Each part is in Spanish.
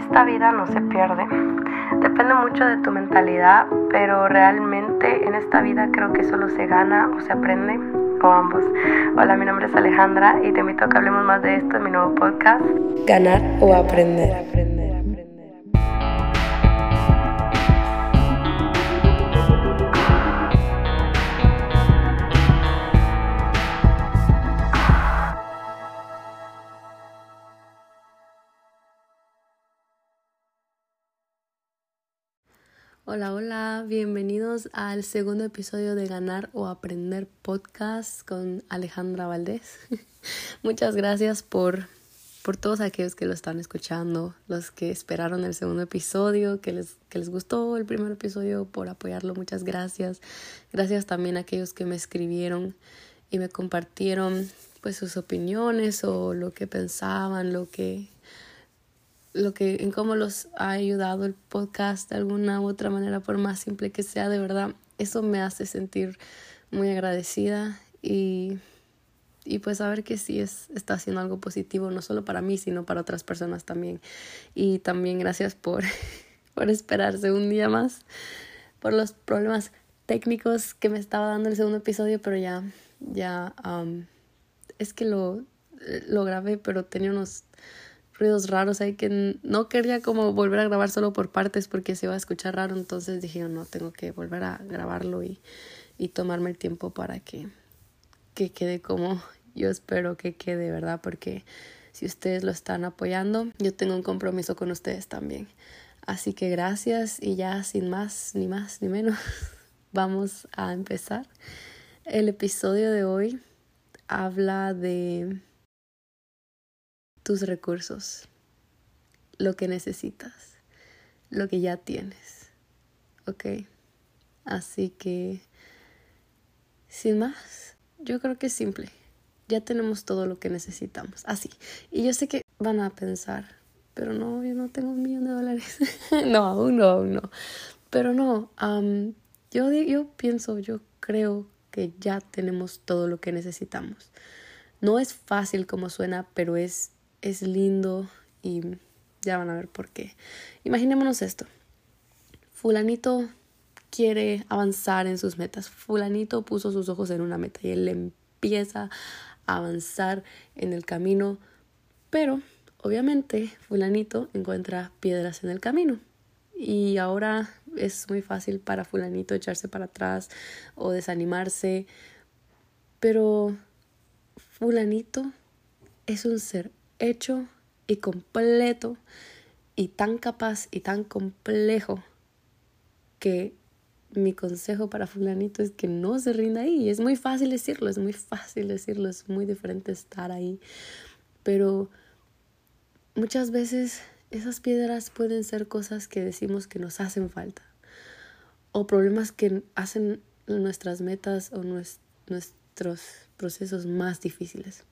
esta vida no se pierde. Depende mucho de tu mentalidad, pero realmente en esta vida creo que solo se gana o se aprende, o ambos. Hola, mi nombre es Alejandra y te invito a que hablemos más de esto en mi nuevo podcast, Ganar o Aprender. Hola, hola, bienvenidos al segundo episodio de Ganar o Aprender Podcast con Alejandra Valdés. Muchas gracias por, por todos aquellos que lo están escuchando, los que esperaron el segundo episodio, que les, que les gustó el primer episodio, por apoyarlo, muchas gracias. Gracias también a aquellos que me escribieron y me compartieron pues sus opiniones o lo que pensaban, lo que lo que, en cómo los ha ayudado el podcast de alguna u otra manera, por más simple que sea, de verdad, eso me hace sentir muy agradecida y, y pues saber que sí es, está haciendo algo positivo, no solo para mí, sino para otras personas también. Y también gracias por, por esperarse un día más, por los problemas técnicos que me estaba dando el segundo episodio, pero ya, ya, es que lo, lo grabé, pero tenía unos ruidos raros ahí que no quería como volver a grabar solo por partes porque se iba a escuchar raro, entonces dije, no, tengo que volver a grabarlo y, y tomarme el tiempo para que, que quede como yo espero que quede, ¿verdad? Porque si ustedes lo están apoyando, yo tengo un compromiso con ustedes también. Así que gracias y ya sin más, ni más, ni menos, vamos a empezar. El episodio de hoy habla de tus recursos, lo que necesitas, lo que ya tienes. ¿Ok? Así que, sin más, yo creo que es simple. Ya tenemos todo lo que necesitamos. Así. Y yo sé que van a pensar, pero no, yo no tengo un millón de dólares. no, aún no, aún no. Pero no, yo, yo pienso, yo creo que ya tenemos todo lo que necesitamos. No es fácil como suena, pero es es lindo y ya van a ver por qué. Imaginémonos esto. Fulanito quiere avanzar en sus metas. Fulanito puso sus ojos en una meta y él empieza a avanzar en el camino, pero obviamente fulanito encuentra piedras en el camino. Y ahora es muy fácil para fulanito echarse para atrás o desanimarse, pero fulanito es un ser hecho y completo y tan capaz y tan complejo que mi consejo para fulanito es que no se rinda ahí. Es muy fácil decirlo, es muy fácil decirlo, es muy diferente estar ahí. Pero muchas veces esas piedras pueden ser cosas que decimos que nos hacen falta o problemas que hacen nuestras metas o nuestros procesos más difíciles.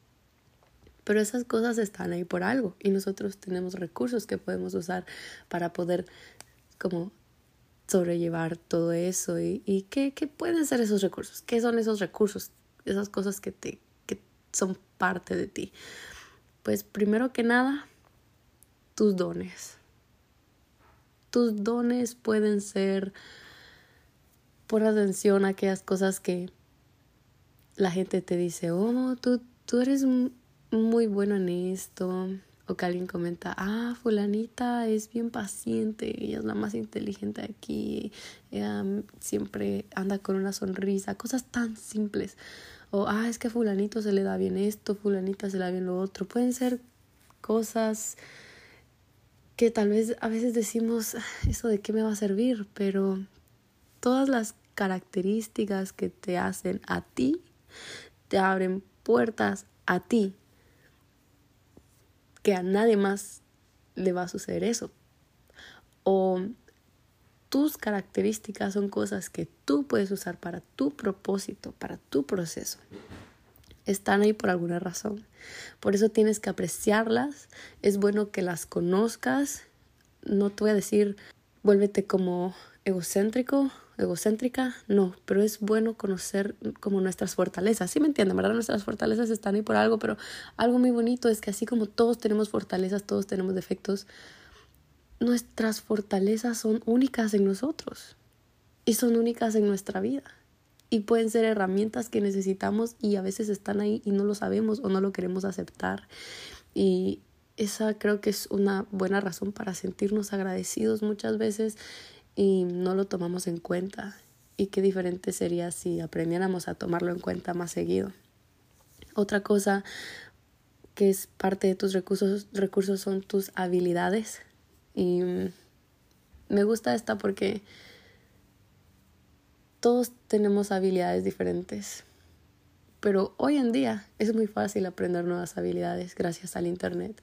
Pero esas cosas están ahí por algo y nosotros tenemos recursos que podemos usar para poder como sobrellevar todo eso y, ¿qué, qué pueden ser esos recursos, qué son esos recursos, esas cosas que, te, que son parte de ti. Pues primero que nada, tus dones. Tus dones pueden ser por atención a aquellas cosas que la gente te dice, oh, tú, tú eres muy bueno en esto. O que alguien comenta, ah, fulanita es bien paciente, ella es la más inteligente aquí, ella siempre anda con una sonrisa, cosas tan simples. O, ah, es que a fulanito se le da bien esto, fulanita se le da bien lo otro. Pueden ser cosas que tal vez a veces decimos, ah, eso de qué me va a servir, pero todas las características que te hacen a ti, te abren puertas a ti que a nadie más le va a suceder eso. O tus características son cosas que tú puedes usar para tu propósito, para tu proceso. Están ahí por alguna razón. Por eso tienes que apreciarlas. Es bueno que las conozcas. No te voy a decir, vuélvete como egocéntrico egocéntrica, no, pero es bueno conocer como nuestras fortalezas, ¿sí me entienden? ¿Verdad? Nuestras fortalezas están ahí por algo, pero algo muy bonito es que así como todos tenemos fortalezas, todos tenemos defectos, nuestras fortalezas son únicas en nosotros y son únicas en nuestra vida. Y pueden ser herramientas que necesitamos y a veces están ahí y no lo sabemos o no lo queremos aceptar. Y esa creo que es una buena razón para sentirnos agradecidos muchas veces y no lo tomamos en cuenta. Y qué diferente sería si aprendiéramos a tomarlo en cuenta más seguido. Otra cosa que es parte de tus recursos, recursos son tus habilidades. Y me gusta esta porque todos tenemos habilidades diferentes. Pero hoy en día es muy fácil aprender nuevas habilidades gracias al Internet.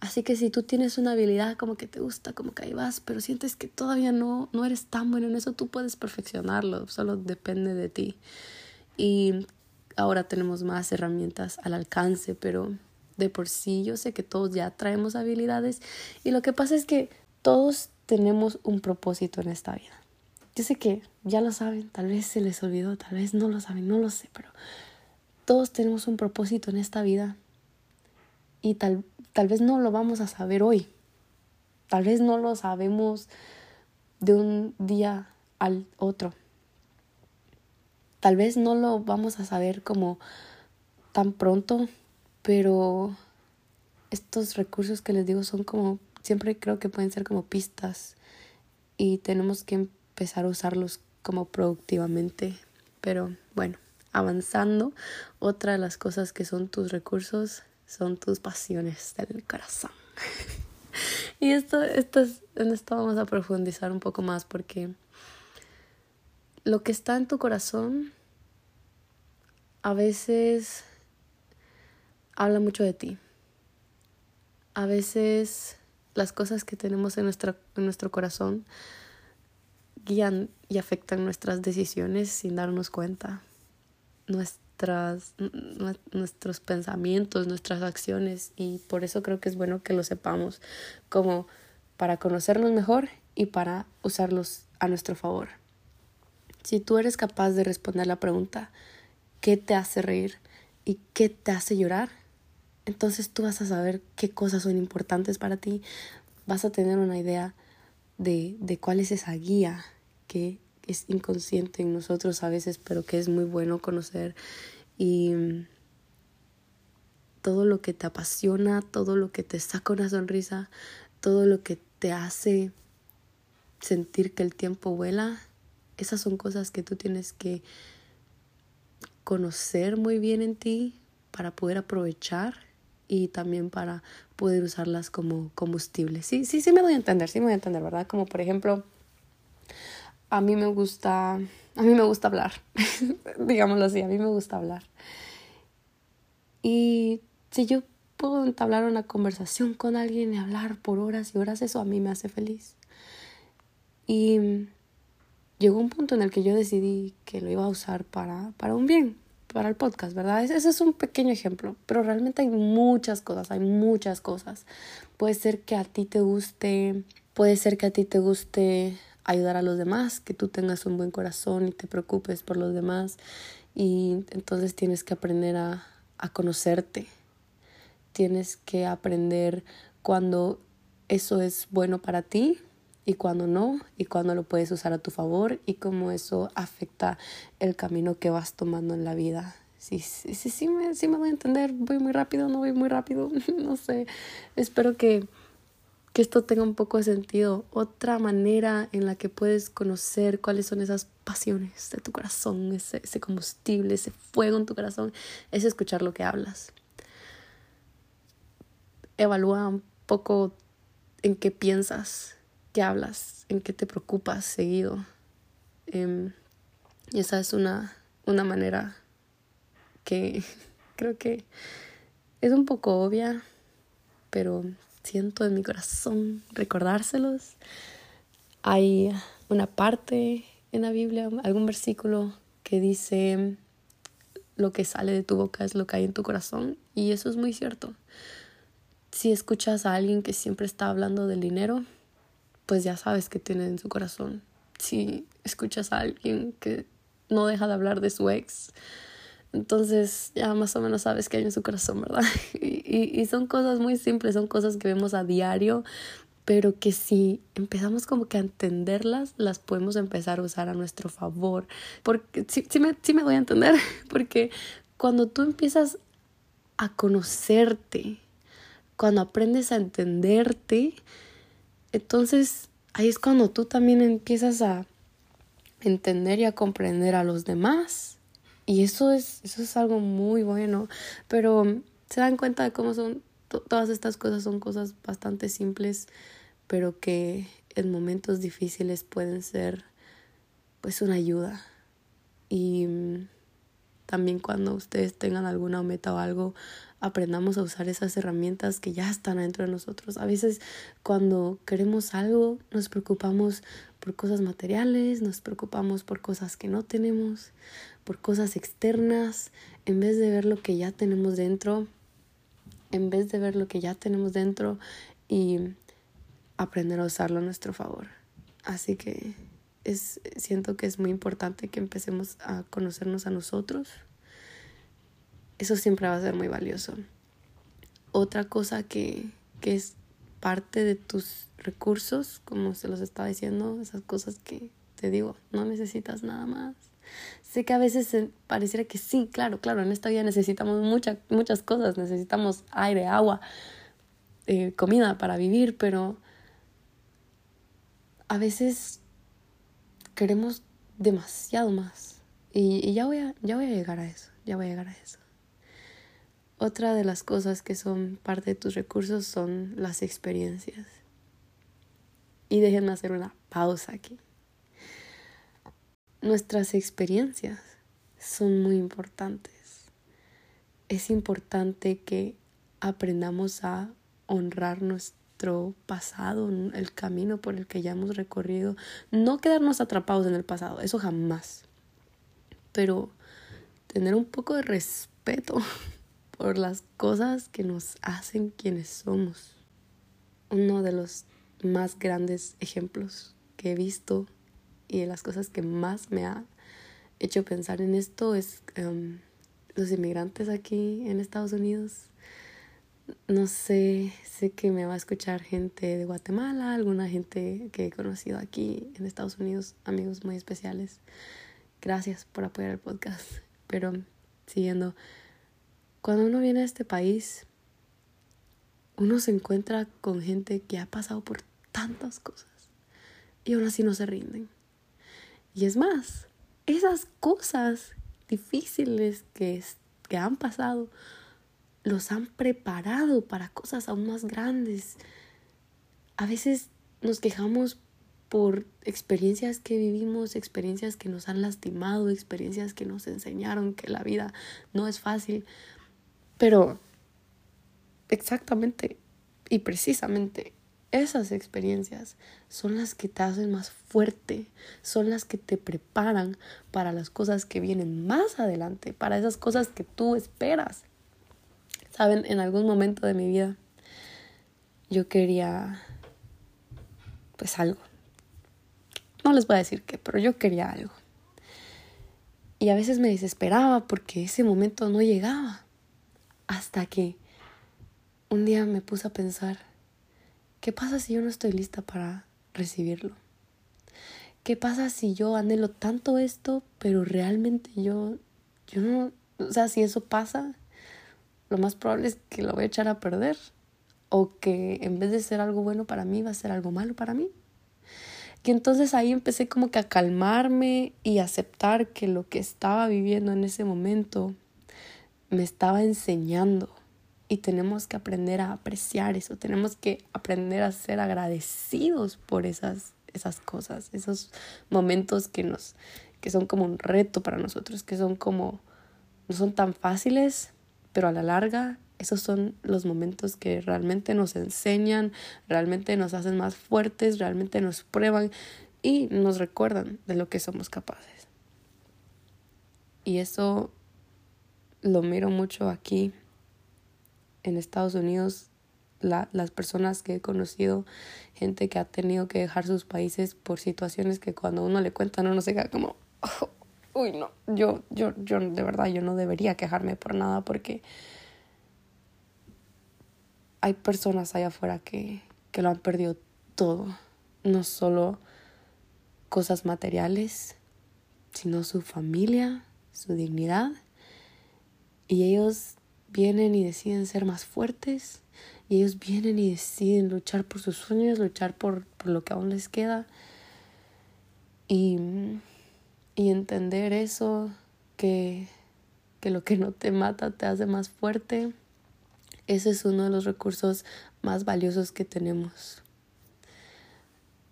Así que si tú tienes una habilidad como que te gusta, como que ahí vas, pero sientes que todavía no, no eres tan bueno en eso, tú puedes perfeccionarlo, solo depende de ti. Y ahora tenemos más herramientas al alcance, pero de por sí yo sé que todos ya traemos habilidades y lo que pasa es que todos tenemos un propósito en esta vida. Yo sé que ya lo saben, tal vez se les olvidó, tal vez no lo saben, no lo sé, pero todos tenemos un propósito en esta vida y tal, tal vez no lo vamos a saber hoy. Tal vez no lo sabemos de un día al otro. Tal vez no lo vamos a saber como tan pronto, pero estos recursos que les digo son como, siempre creo que pueden ser como pistas y tenemos que empezar a usarlos como productivamente. Pero bueno, avanzando, otra de las cosas que son tus recursos son tus pasiones del corazón. y esto, esto es, en esto vamos a profundizar un poco más porque lo que está en tu corazón a veces habla mucho de ti. A veces las cosas que tenemos en, en nuestro corazón guían y afectan nuestras decisiones sin darnos cuenta. Nuestras, nuestros pensamientos, nuestras acciones y por eso creo que es bueno que lo sepamos como para conocernos mejor y para usarlos a nuestro favor. Si tú eres capaz de responder la pregunta, ¿qué te hace reír y qué te hace llorar? Entonces tú vas a saber qué cosas son importantes para ti, vas a tener una idea de, de cuál es esa guía que es inconsciente en nosotros a veces, pero que es muy bueno conocer. Y mm, todo lo que te apasiona, todo lo que te saca una sonrisa, todo lo que te hace sentir que el tiempo vuela, esas son cosas que tú tienes que conocer muy bien en ti para poder aprovechar y también para poder usarlas como combustible. Sí, sí, sí me doy a entender, sí me doy a entender, ¿verdad? Como por ejemplo, a mí me gusta, a mí me gusta hablar, digámoslo así, a mí me gusta hablar. Y si yo puedo entablar una conversación con alguien y hablar por horas y horas, eso a mí me hace feliz. Y llegó un punto en el que yo decidí que lo iba a usar para, para un bien, para el podcast, ¿verdad? Ese es un pequeño ejemplo, pero realmente hay muchas cosas, hay muchas cosas. Puede ser que a ti te guste, puede ser que a ti te guste ayudar a los demás, que tú tengas un buen corazón y te preocupes por los demás. Y entonces tienes que aprender a, a conocerte. Tienes que aprender cuando eso es bueno para ti y cuando no, y cuando lo puedes usar a tu favor y cómo eso afecta el camino que vas tomando en la vida. Sí, sí, sí, sí, me, sí me voy a entender, voy muy rápido, no voy muy rápido, no sé. Espero que que esto tenga un poco de sentido. Otra manera en la que puedes conocer cuáles son esas pasiones de tu corazón, ese, combustible, ese fuego en tu corazón, es escuchar lo que hablas. Evalúa un poco en qué piensas, qué hablas, en qué te preocupas seguido. Em, y esa es una, una manera que creo que es un poco obvia, pero siento en mi corazón recordárselos. Hay una parte en la Biblia, algún versículo que dice, lo que sale de tu boca es lo que hay en tu corazón. Y eso es muy cierto. Si escuchas a alguien que siempre está hablando del dinero, pues ya sabes que tiene en su corazón. Si escuchas a alguien que no deja de hablar de su ex, entonces ya más o menos sabes que hay en su corazón, ¿verdad? Y, y, son cosas muy simples, son cosas que vemos a diario pero que si empezamos como que a entenderlas, las podemos empezar a usar a nuestro favor. Porque sí, sí, me, sí me voy a entender, porque cuando tú empiezas a conocerte, cuando aprendes a entenderte, entonces ahí es cuando tú también empiezas a entender y a comprender a los demás. Y eso es, eso es algo muy bueno, pero se dan cuenta de cómo son todas estas cosas son cosas bastante simples, pero que en momentos difíciles pueden ser pues una ayuda. Y mm, también cuando ustedes tengan alguna meta o algo, aprendamos a usar esas herramientas que ya están dentro de nosotros. A veces cuando queremos algo nos preocupamos por cosas materiales, nos preocupamos por cosas que no tenemos, por cosas externas, en vez de ver lo que ya tenemos dentro, en vez de ver lo que ya tenemos dentro y aprender a usarlo a nuestro favor. Así que es, siento que es muy importante que empecemos a conocernos a nosotros. Eso siempre va a ser muy valioso. Otra cosa que, que es parte de tus recursos, como se los estaba diciendo, esas cosas que te digo, no necesitas nada más. Sé que a veces pareciera que sí, claro, claro, en esta vida necesitamos muchas muchas cosas, necesitamos aire, agua, eh, comida para vivir, pero a veces queremos demasiado más. Y, y, ya, voy a, ya voy a llegar a eso, ya voy a llegar a eso. Otra de las cosas que son parte de tus recursos son las experiencias. Y déjenme hacer una pausa aquí. Nuestras experiencias son muy importantes. Es importante que aprendamos a honrar nuestro pasado, el camino por el que ya hemos recorrido. No quedarnos atrapados en el pasado, eso jamás. Pero tener un poco de respeto por las cosas que nos hacen quienes somos. Uno de los más grandes ejemplos que he visto y de las cosas que más me ha hecho pensar en esto es em, los inmigrantes aquí en Estados Unidos. No sé, sé que me va a escuchar gente de Guatemala, alguna gente que he conocido aquí en Estados Unidos, amigos muy especiales. Gracias por apoyar el podcast. Pero siguiendo, cuando uno viene a este país, uno se encuentra con gente que ha pasado por tantas cosas y aún así no se rinden. Y es más, esas cosas difíciles que, que han pasado los han preparado para cosas aún más grandes. A veces nos quejamos por experiencias que vivimos, experiencias que nos han lastimado, experiencias que nos enseñaron que la vida no es fácil. Pero exactamente y precisamente esas experiencias son las que te hacen más fuerte, son las que te preparan para las cosas que vienen más adelante, para esas cosas que tú esperas. Saben, en algún momento de mi vida yo quería pues algo. No les voy a decir qué, pero yo quería algo. Y a veces me desesperaba porque ese momento no llegaba. Hasta que un día me puse a pensar, ¿Qué pasa si yo no estoy lista para recibirlo? ¿Qué pasa si yo anhelo tanto esto, pero realmente yo, yo no, o sea, si eso pasa, lo más probable es que lo voy a echar a perder o que en vez de ser algo bueno para mí va a ser algo malo para mí. Que entonces ahí empecé como que a calmarme y aceptar que lo que estaba viviendo en ese momento me estaba enseñando y tenemos que aprender a apreciar eso, tenemos que aprender a ser agradecidos por esas, esas cosas, esos momentos que nos, que son como un reto para nosotros, que son como, no son tan fáciles, pero a la larga esos son los momentos que realmente nos enseñan, realmente nos hacen más fuertes, realmente nos prueban y nos recuerdan de lo que somos capaces. Y eso lo miro mucho aquí en Estados Unidos, la, las personas que he conocido, gente que ha tenido que dejar sus países por situaciones que cuando uno le cuenta uno se queda como, oh, uy, no, yo, yo, yo de verdad, yo no debería quejarme por nada porque hay personas allá afuera que, que lo han perdido todo, no solo cosas materiales, sino su familia, su dignidad. Y ellos vienen y deciden ser más fuertes, y ellos vienen y deciden luchar por sus sueños, luchar por, por lo que aún les queda. Y, y entender eso, que, que lo que no te mata te hace más fuerte. Ese es uno de los recursos más valiosos que tenemos.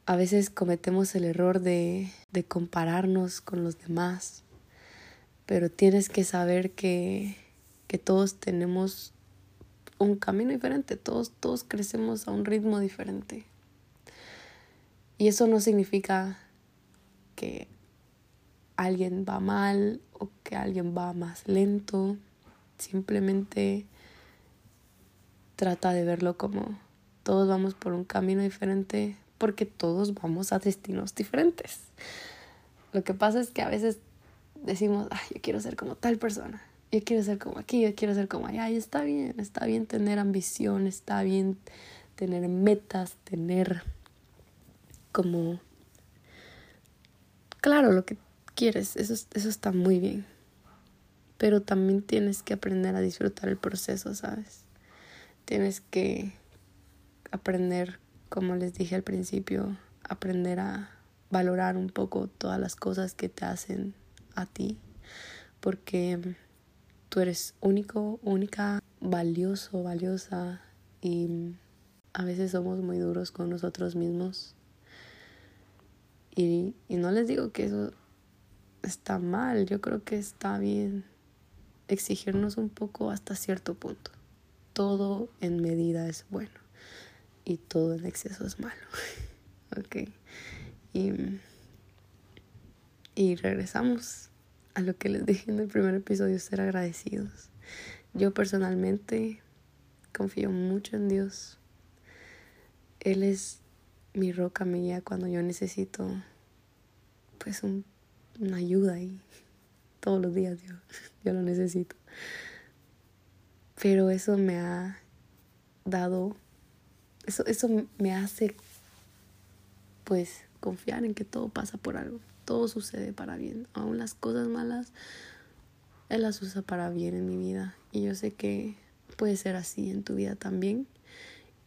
A veces cometemos el error de, de compararnos con los demás, pero tienes que saber que, que todos tenemos un camino diferente, todos, todos crecemos a un ritmo diferente. Y eso no significa que alguien va mal o que alguien va más lento, simplemente trata de verlo como todos vamos por un camino diferente porque todos vamos a destinos diferentes. Lo que pasa es que a veces decimos, ay, yo quiero ser como tal persona, yo quiero ser como aquí, yo quiero ser como allá, y está bien, está bien tener ambición, está bien tener metas, tener como, claro, lo que quieres, eso, eso está muy bien, pero también tienes que aprender a disfrutar el proceso, ¿sabes? Tienes que aprender como les dije al principio, aprender a valorar un poco todas las cosas que te hacen a ti, porque tú eres único, única, valioso, valiosa y a veces somos muy duros con nosotros mismos. Y, y no les digo que eso está mal, yo creo que está bien exigirnos un poco hasta cierto punto. Todo en medida es bueno y todo en exceso es malo. ok. Y, y regresamos a lo que les dije en el primer episodio, ser agradecidos. Yo personalmente confío mucho en Dios. Él es mi roca, mi guía cuando yo necesito pues un, una ayuda y todos los días yo, yo lo necesito. Pero eso me ha dado eso, eso me hace pues confiar en que todo pasa por algo, todo sucede para bien, aún las cosas malas, Él las usa para bien en mi vida y yo sé que puede ser así en tu vida también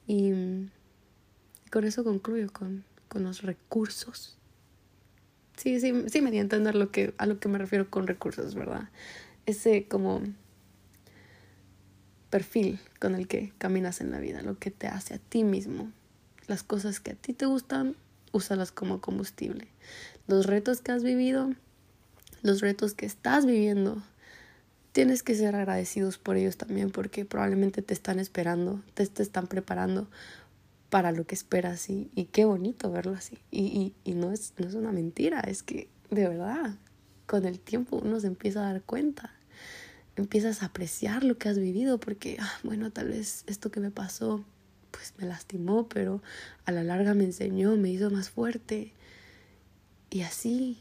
y, con eso concluyo con, con los recursos. Sí, sí, sí me di a entender lo que, a lo que me refiero con recursos, ¿verdad? Ese como perfil con el que caminas en la vida, lo que te hace a ti mismo. Las cosas que a ti te gustan, úsalas como combustible. Los retos que has vivido, los retos que estás viviendo, tienes que ser agradecidos por ellos también porque probablemente te están esperando, te, están preparando para lo que esperas y, y qué bonito verlo así. Y, y, y no, es, no es una mentira, es que de verdad, con el tiempo uno se empieza a dar cuenta empiezas a apreciar lo que has vivido porque, ah, bueno, tal vez esto que me pasó, pues me lastimó, pero a la larga me enseñó, me hizo más fuerte. Y así,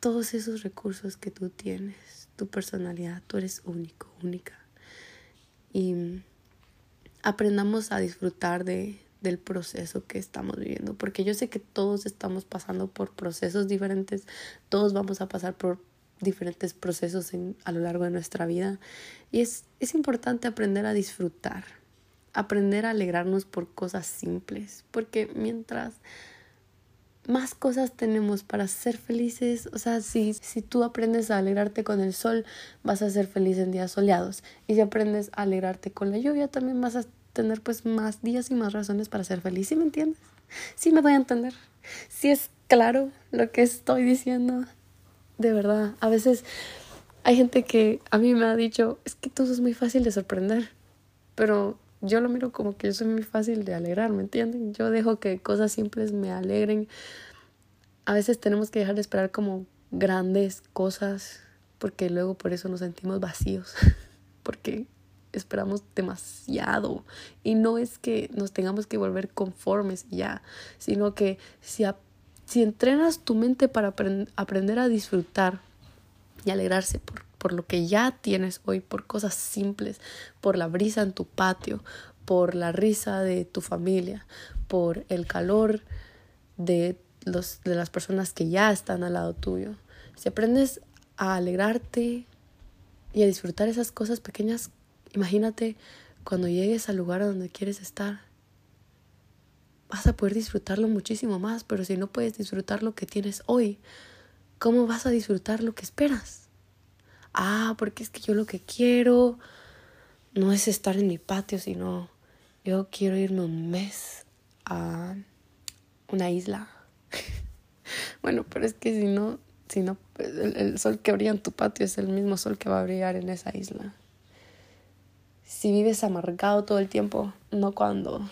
todos esos recursos que tú tienes, tu personalidad, tú eres único, única. Y aprendamos a disfrutar de, del proceso que estamos viviendo, porque yo sé que todos estamos pasando por procesos diferentes, todos vamos a pasar por diferentes procesos en, a lo largo de nuestra vida. Y es, es importante aprender a disfrutar, aprender a alegrarnos por cosas simples, porque mientras más cosas tenemos para ser felices. O sea, si, si tú aprendes a alegrarte con el sol, vas a ser feliz en días soleados. Y si aprendes a alegrarte con la lluvia, también vas a tener pues más días y más razones para ser feliz. ¿Sí me entiendes? Sí me doy a entender. Si es claro lo que estoy diciendo de verdad, a veces hay gente que a mí me ha dicho, es que todo es muy fácil de sorprender, pero yo lo miro como que yo soy muy fácil de alegrar, ¿me entienden? Yo dejo que cosas simples me alegren. A veces tenemos que dejar de esperar como grandes cosas, porque luego por eso nos sentimos vacíos, porque esperamos demasiado. Y no es que nos tengamos que volver conformes ya, sino que si si entrenas tu mente para aprender a disfrutar y alegrarse por, por lo que ya tienes hoy, por cosas simples, por la brisa en tu patio, por la risa de tu familia, por el calor de, los, de las personas que ya están al lado tuyo. Si aprendes a alegrarte y a disfrutar esas cosas pequeñas, imagínate cuando llegues al lugar donde quieres estar. Vas a poder disfrutarlo muchísimo más, pero si no puedes disfrutar lo que tienes hoy, ¿cómo vas a disfrutar lo que esperas? Ah, porque es que yo lo que quiero no es estar en mi patio, sino yo quiero irme un mes a una isla. bueno, pero es que si no, si no, pues, el, sol que brilla en tu patio es el mismo sol que va a brillar en esa isla. Si vives amargado todo el tiempo, no cuando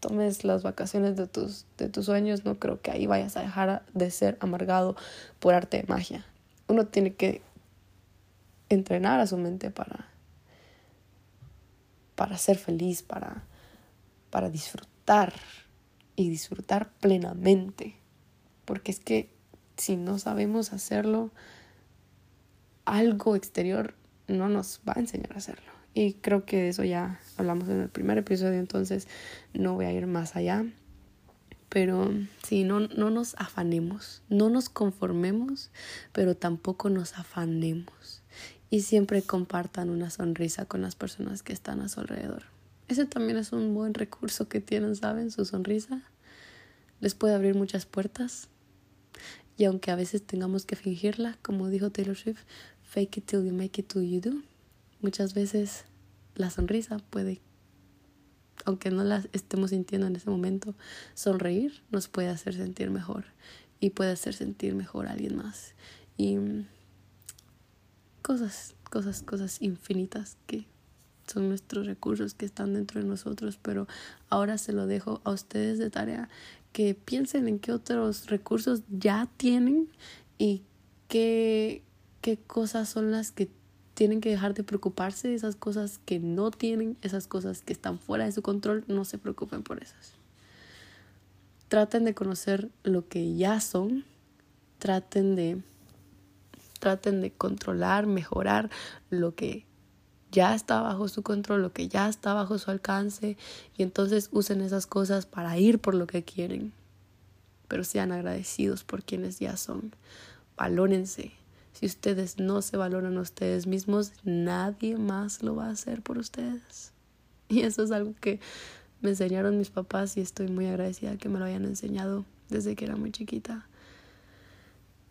tomes las vacaciones de tus, de tus sueños, no creo que ahí vayas a dejar de ser amargado por arte de magia. Uno tiene que entrenar a su mente para, para ser feliz, para, para disfrutar y disfrutar plenamente. Porque es que si no sabemos hacerlo, algo exterior no nos va a enseñar a hacerlo. Y creo que de eso ya hablamos en el primer episodio, entonces no voy a ir más allá. Pero sí, no, no nos afanemos, no nos conformemos, pero tampoco nos afanemos. Y siempre compartan una sonrisa con las personas que están a su alrededor. Ese también es un buen recurso que tienen, ¿saben? Su sonrisa les puede abrir muchas puertas. Y aunque a veces tengamos que fingirla, como dijo Taylor Swift, fake it till you make it till you do. Muchas veces la sonrisa puede, aunque no la estemos sintiendo en ese momento, sonreír nos puede hacer sentir mejor y puede hacer sentir mejor a alguien más. Y cosas, cosas, cosas infinitas que son nuestros recursos que están dentro de nosotros, pero ahora se lo dejo a ustedes de tarea que piensen en qué otros recursos ya tienen y qué, qué cosas son las que tienen que dejar de preocuparse, esas cosas que no tienen, esas cosas que están fuera de su control, no se preocupen por esas. Traten de conocer lo que ya son, traten de traten de controlar, mejorar lo que ya está bajo su control, lo que ya está bajo su alcance, y entonces usen esas cosas para ir por lo que quieren. Pero sean agradecidos por quienes ya son. Valórense. Si ustedes no se valoran a ustedes mismos, nadie más lo va a hacer por ustedes. Y eso es algo que me enseñaron mis papás y estoy muy agradecida que me lo hayan enseñado desde que era muy chiquita.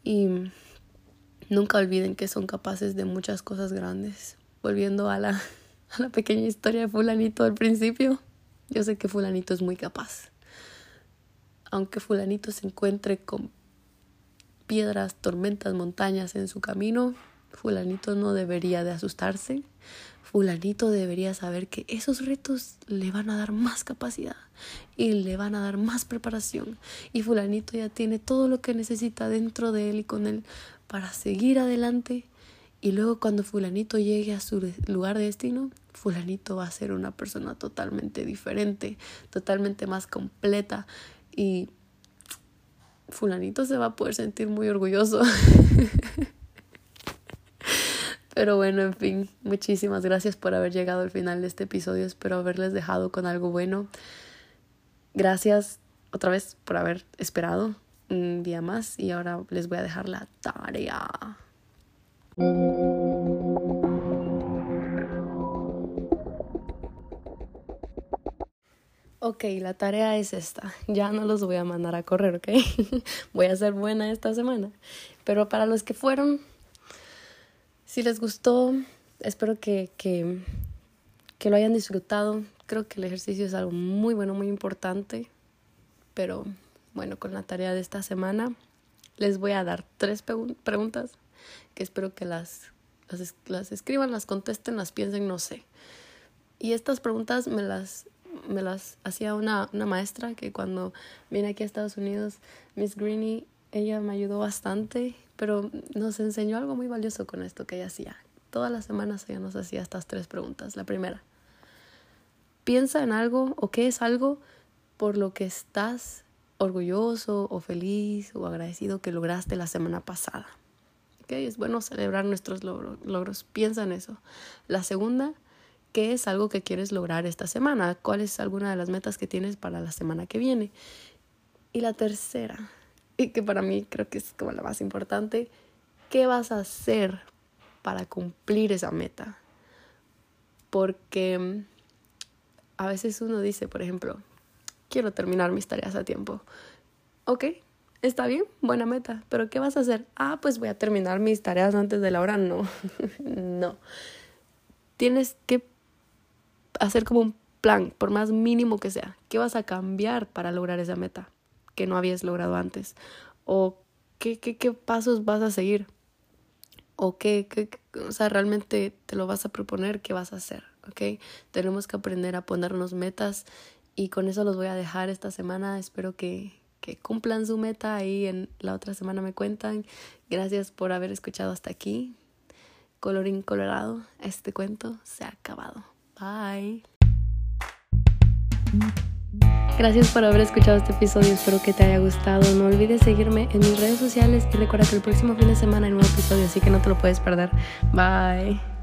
Y nunca olviden que son capaces de muchas cosas grandes volviendo a la, a la pequeña historia de fulanito al principio, yo sé que fulanito es muy capaz. Aunque fulanito se encuentre con piedras, tormentas, montañas en su camino, fulanito no debería de asustarse. Fulanito debería saber que esos retos le van a dar más capacidad y le van a dar más preparación. Y fulanito ya tiene todo lo que necesita dentro de él y con él para seguir adelante y luego cuando fulanito llegue a su lugar de destino, fulanito va a ser una persona totalmente diferente, totalmente más completa y fulanito se va a poder sentir muy orgulloso. Pero bueno, en fin, muchísimas gracias por haber llegado al final de este episodio. Espero haberles dejado con algo bueno. Gracias otra vez por haber esperado un día más y ahora les voy a dejar la tarea. Ok, la tarea es esta. Ya no los voy a mandar a correr, ¿ok? voy a ser buena esta semana. Pero para los que fueron, si les gustó, espero que, que, que lo hayan disfrutado. Creo que el ejercicio es algo muy bueno, muy importante. Pero bueno, con la tarea de esta semana, les voy a dar tres preguntas que espero que las, las, escriban, las contesten, las piensen, no sé. Y estas preguntas me las, me las hacía una, una maestra que cuando vine aquí a Estados Unidos, Miss Greeny, ella me ayudó bastante, pero nos enseñó algo muy valioso con esto que ella hacía. Todas las semanas ella nos hacía estas tres preguntas. La primera, piensa en algo o qué es algo por lo que estás orgulloso o feliz o agradecido que lograste la semana pasada. Es bueno celebrar nuestros logros. Piensa en eso. La segunda, qué es algo que quieres lograr esta semana, cuál es alguna de las metas que tienes para la semana que viene. Y la tercera, y que para mí creo que es como la más importante, ¿qué vas a hacer para cumplir esa meta? Porque mm, a veces uno dice, por ejemplo, quiero terminar mis tareas a tiempo. Ok, está bien, buena meta, pero ¿qué vas a hacer? Ah, pues voy a terminar mis tareas antes de la hora. No, no. Tienes que hacer como un plan, por más mínimo que sea. ¿Qué vas a cambiar para lograr esa meta que no habías logrado antes? ¿O qué, qué, qué pasos vas a seguir? ¿O qué, qué, o sea, realmente te lo vas a proponer? ¿Qué vas a hacer? ¿Ok? Tenemos que aprender a ponernos metas y con eso los voy a dejar esta semana. Espero que, cumplan su meta y en la otra semana me cuentan. Gracias por haber escuchado hasta aquí. Colorín colorado, este cuento se ha acabado. Bye. Gracias por haber escuchado este episodio, espero que te haya gustado. No olvides seguirme en mis redes sociales y recuerda que el próximo fin de semana hay un nuevo episodio, así que no te lo puedes perder. Bye.